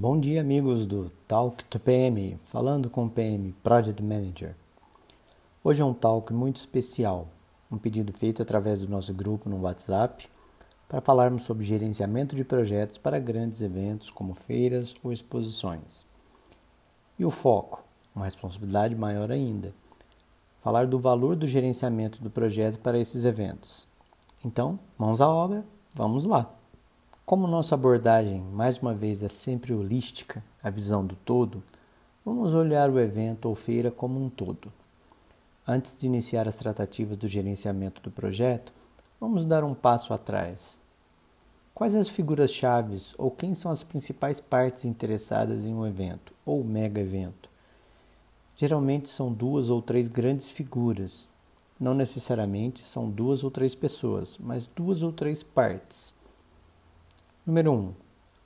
Bom dia, amigos do Talk to PM, falando com o PM Project Manager. Hoje é um talk muito especial, um pedido feito através do nosso grupo no WhatsApp para falarmos sobre gerenciamento de projetos para grandes eventos como feiras ou exposições. E o foco, uma responsabilidade maior ainda, falar do valor do gerenciamento do projeto para esses eventos. Então, mãos à obra, vamos lá! Como nossa abordagem, mais uma vez, é sempre holística, a visão do todo, vamos olhar o evento ou feira como um todo. Antes de iniciar as tratativas do gerenciamento do projeto, vamos dar um passo atrás. Quais as figuras-chave ou quem são as principais partes interessadas em um evento ou mega evento? Geralmente são duas ou três grandes figuras. Não necessariamente são duas ou três pessoas, mas duas ou três partes Número 1. Um,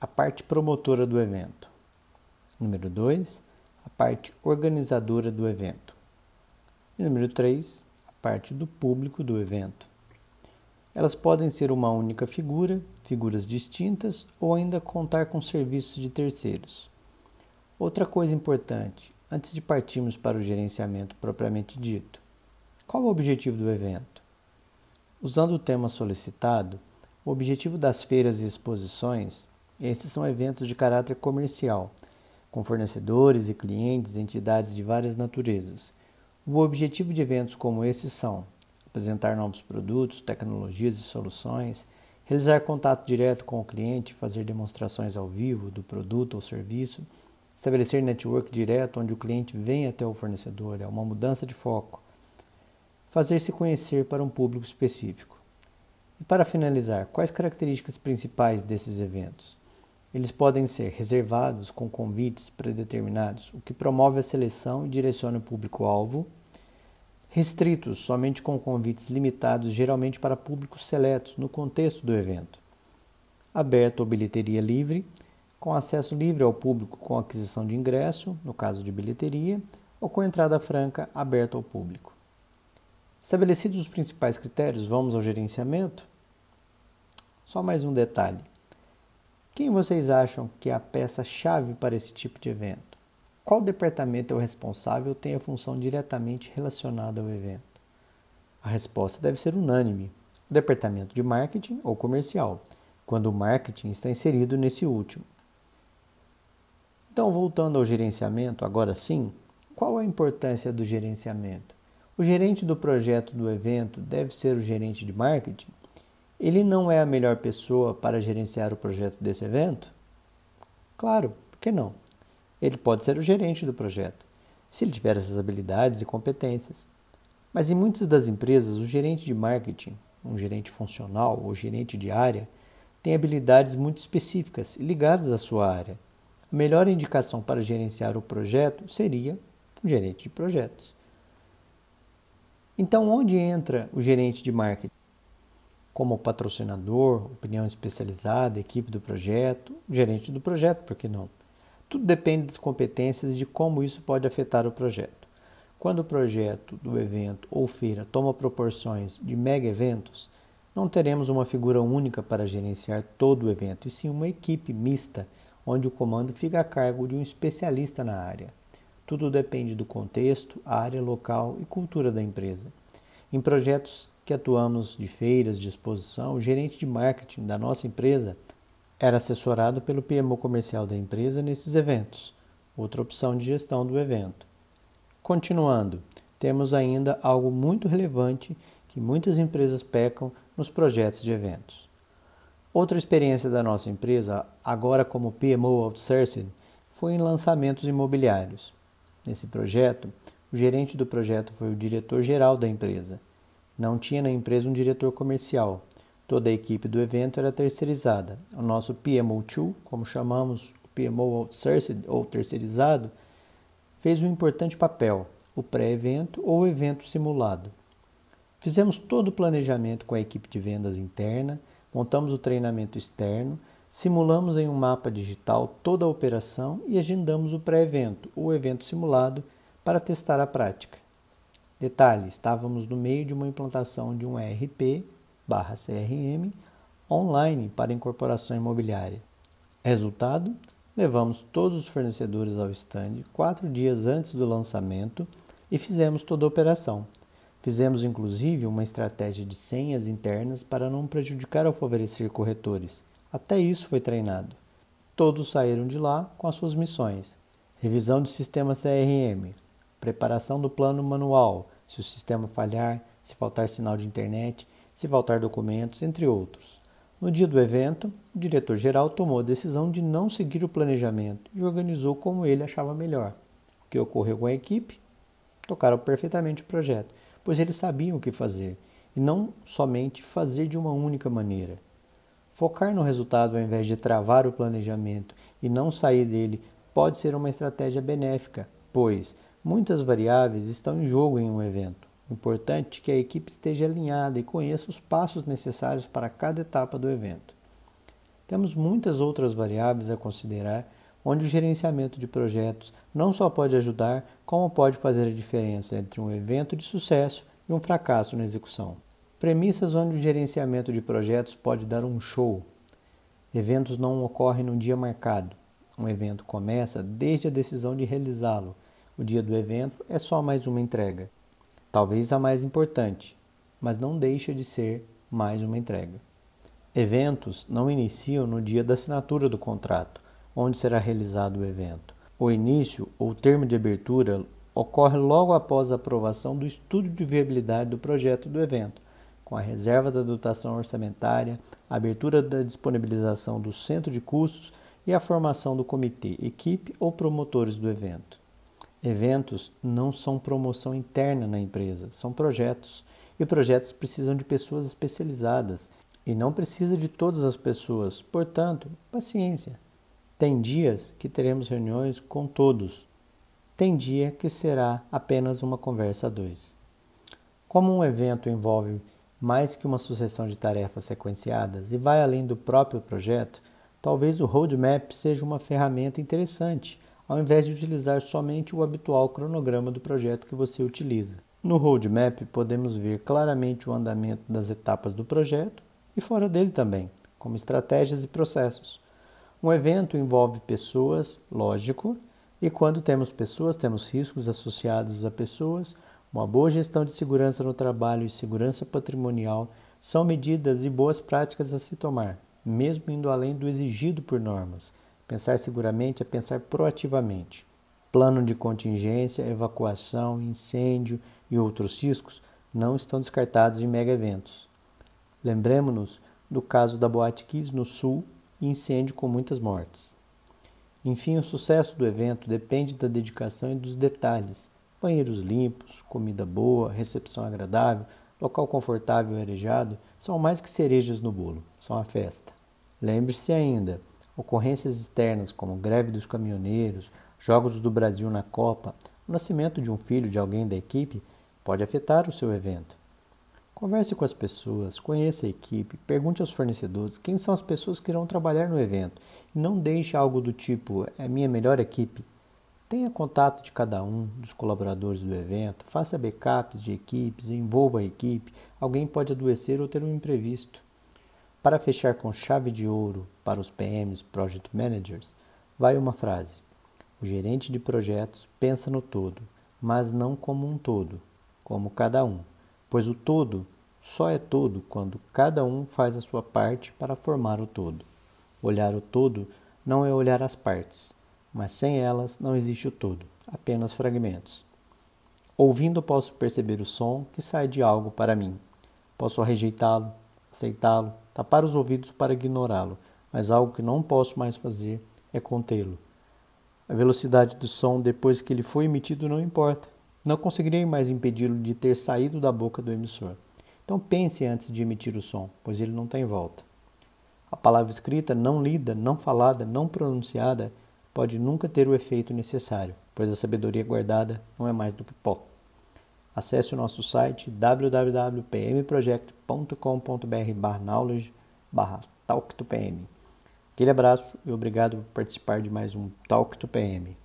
a parte promotora do evento. Número 2. A parte organizadora do evento. E número 3. A parte do público do evento. Elas podem ser uma única figura, figuras distintas ou ainda contar com serviços de terceiros. Outra coisa importante, antes de partirmos para o gerenciamento propriamente dito, qual o objetivo do evento? Usando o tema solicitado, o objetivo das feiras e exposições, esses são eventos de caráter comercial, com fornecedores e clientes, entidades de várias naturezas. O objetivo de eventos como esses são apresentar novos produtos, tecnologias e soluções, realizar contato direto com o cliente, fazer demonstrações ao vivo do produto ou serviço, estabelecer network direto onde o cliente vem até o fornecedor, é uma mudança de foco, fazer-se conhecer para um público específico. E para finalizar, quais características principais desses eventos? Eles podem ser reservados com convites predeterminados, o que promove a seleção e direciona o público-alvo. Restritos somente com convites limitados, geralmente para públicos seletos, no contexto do evento. Aberto ou bilheteria livre, com acesso livre ao público com aquisição de ingresso, no caso de bilheteria, ou com entrada franca aberta ao público. Estabelecidos os principais critérios, vamos ao gerenciamento? Só mais um detalhe. Quem vocês acham que é a peça-chave para esse tipo de evento? Qual departamento é o responsável tem a função diretamente relacionada ao evento? A resposta deve ser unânime: o departamento de marketing ou comercial, quando o marketing está inserido nesse último. Então, voltando ao gerenciamento, agora sim, qual a importância do gerenciamento? O gerente do projeto do evento deve ser o gerente de marketing? Ele não é a melhor pessoa para gerenciar o projeto desse evento? Claro, por que não? Ele pode ser o gerente do projeto, se ele tiver essas habilidades e competências. Mas em muitas das empresas, o gerente de marketing, um gerente funcional ou gerente de área, tem habilidades muito específicas ligadas à sua área. A melhor indicação para gerenciar o projeto seria um gerente de projetos. Então, onde entra o gerente de marketing? Como patrocinador, opinião especializada, equipe do projeto, gerente do projeto, por que não? Tudo depende das competências e de como isso pode afetar o projeto. Quando o projeto do evento ou feira toma proporções de mega eventos, não teremos uma figura única para gerenciar todo o evento, e sim uma equipe mista, onde o comando fica a cargo de um especialista na área. Tudo depende do contexto, área local e cultura da empresa. Em projetos que atuamos de feiras, de exposição, o gerente de marketing da nossa empresa era assessorado pelo PMO comercial da empresa nesses eventos, outra opção de gestão do evento. Continuando, temos ainda algo muito relevante que muitas empresas pecam nos projetos de eventos. Outra experiência da nossa empresa, agora como PMO Outsourcing, foi em lançamentos imobiliários. Nesse projeto, o gerente do projeto foi o diretor-geral da empresa. Não tinha na empresa um diretor comercial. Toda a equipe do evento era terceirizada. O nosso PMO2, como chamamos o PMO outsourced ou terceirizado, fez um importante papel, o pré-evento ou o evento simulado. Fizemos todo o planejamento com a equipe de vendas interna, montamos o treinamento externo, Simulamos em um mapa digital toda a operação e agendamos o pré-evento, ou evento simulado, para testar a prática. Detalhe: estávamos no meio de uma implantação de um ERP/CRM online para incorporação imobiliária. Resultado: levamos todos os fornecedores ao stand quatro dias antes do lançamento e fizemos toda a operação. Fizemos inclusive uma estratégia de senhas internas para não prejudicar ao favorecer corretores. Até isso foi treinado. Todos saíram de lá com as suas missões: revisão do sistema CRM, preparação do plano manual, se o sistema falhar, se faltar sinal de internet, se faltar documentos, entre outros. No dia do evento, o diretor-geral tomou a decisão de não seguir o planejamento e organizou como ele achava melhor. O que ocorreu com a equipe? Tocaram perfeitamente o projeto, pois eles sabiam o que fazer e não somente fazer de uma única maneira. Focar no resultado ao invés de travar o planejamento e não sair dele pode ser uma estratégia benéfica, pois muitas variáveis estão em jogo em um evento. Importante que a equipe esteja alinhada e conheça os passos necessários para cada etapa do evento. Temos muitas outras variáveis a considerar, onde o gerenciamento de projetos não só pode ajudar, como pode fazer a diferença entre um evento de sucesso e um fracasso na execução. Premissas onde o gerenciamento de projetos pode dar um show. Eventos não ocorrem no dia marcado. Um evento começa desde a decisão de realizá-lo. O dia do evento é só mais uma entrega talvez a mais importante, mas não deixa de ser mais uma entrega. Eventos não iniciam no dia da assinatura do contrato, onde será realizado o evento. O início ou termo de abertura ocorre logo após a aprovação do estudo de viabilidade do projeto do evento, com a reserva da dotação orçamentária, a abertura da disponibilização do centro de custos e a formação do comitê, equipe ou promotores do evento. Eventos não são promoção interna na empresa, são projetos. E projetos precisam de pessoas especializadas e não precisa de todas as pessoas. Portanto, paciência. Tem dias que teremos reuniões com todos. Tem dia que será apenas uma conversa a dois. Como um evento envolve mais que uma sucessão de tarefas sequenciadas e vai além do próprio projeto, talvez o roadmap seja uma ferramenta interessante ao invés de utilizar somente o habitual cronograma do projeto que você utiliza. No roadmap, podemos ver claramente o andamento das etapas do projeto e fora dele também, como estratégias e processos. Um evento envolve pessoas, lógico, e quando temos pessoas, temos riscos associados a pessoas. Uma boa gestão de segurança no trabalho e segurança patrimonial são medidas e boas práticas a se tomar, mesmo indo além do exigido por normas Pensar seguramente é pensar proativamente. Plano de contingência, evacuação, incêndio e outros riscos não estão descartados em mega eventos. Lembremos-nos do caso da Boate Kiss no Sul e incêndio com muitas mortes. Enfim, o sucesso do evento depende da dedicação e dos detalhes. Banheiros limpos, comida boa, recepção agradável, local confortável e arejado são mais que cerejas no bolo, são a festa. Lembre-se ainda, Ocorrências externas como greve dos caminhoneiros, jogos do Brasil na Copa, o nascimento de um filho de alguém da equipe pode afetar o seu evento. Converse com as pessoas, conheça a equipe, pergunte aos fornecedores quem são as pessoas que irão trabalhar no evento e não deixe algo do tipo é minha melhor equipe. Tenha contato de cada um dos colaboradores do evento, faça backups de equipes, envolva a equipe. Alguém pode adoecer ou ter um imprevisto. Para fechar com chave de ouro para os PMs, Project Managers, vai uma frase: O gerente de projetos pensa no todo, mas não como um todo, como cada um, pois o todo só é todo quando cada um faz a sua parte para formar o todo. Olhar o todo não é olhar as partes, mas sem elas não existe o todo, apenas fragmentos. Ouvindo, posso perceber o som que sai de algo para mim. Posso rejeitá-lo, aceitá-lo, tapar os ouvidos para ignorá-lo, mas algo que não posso mais fazer é contê-lo. A velocidade do som depois que ele foi emitido não importa. Não conseguirei mais impedi-lo de ter saído da boca do emissor. Então pense antes de emitir o som, pois ele não tem volta. A palavra escrita, não lida, não falada, não pronunciada, pode nunca ter o efeito necessário, pois a sabedoria guardada não é mais do que pó. Acesse o nosso site www.pmproject.com.br/knowledge talk to PM. Aquele abraço e obrigado por participar de mais um Talk to PM.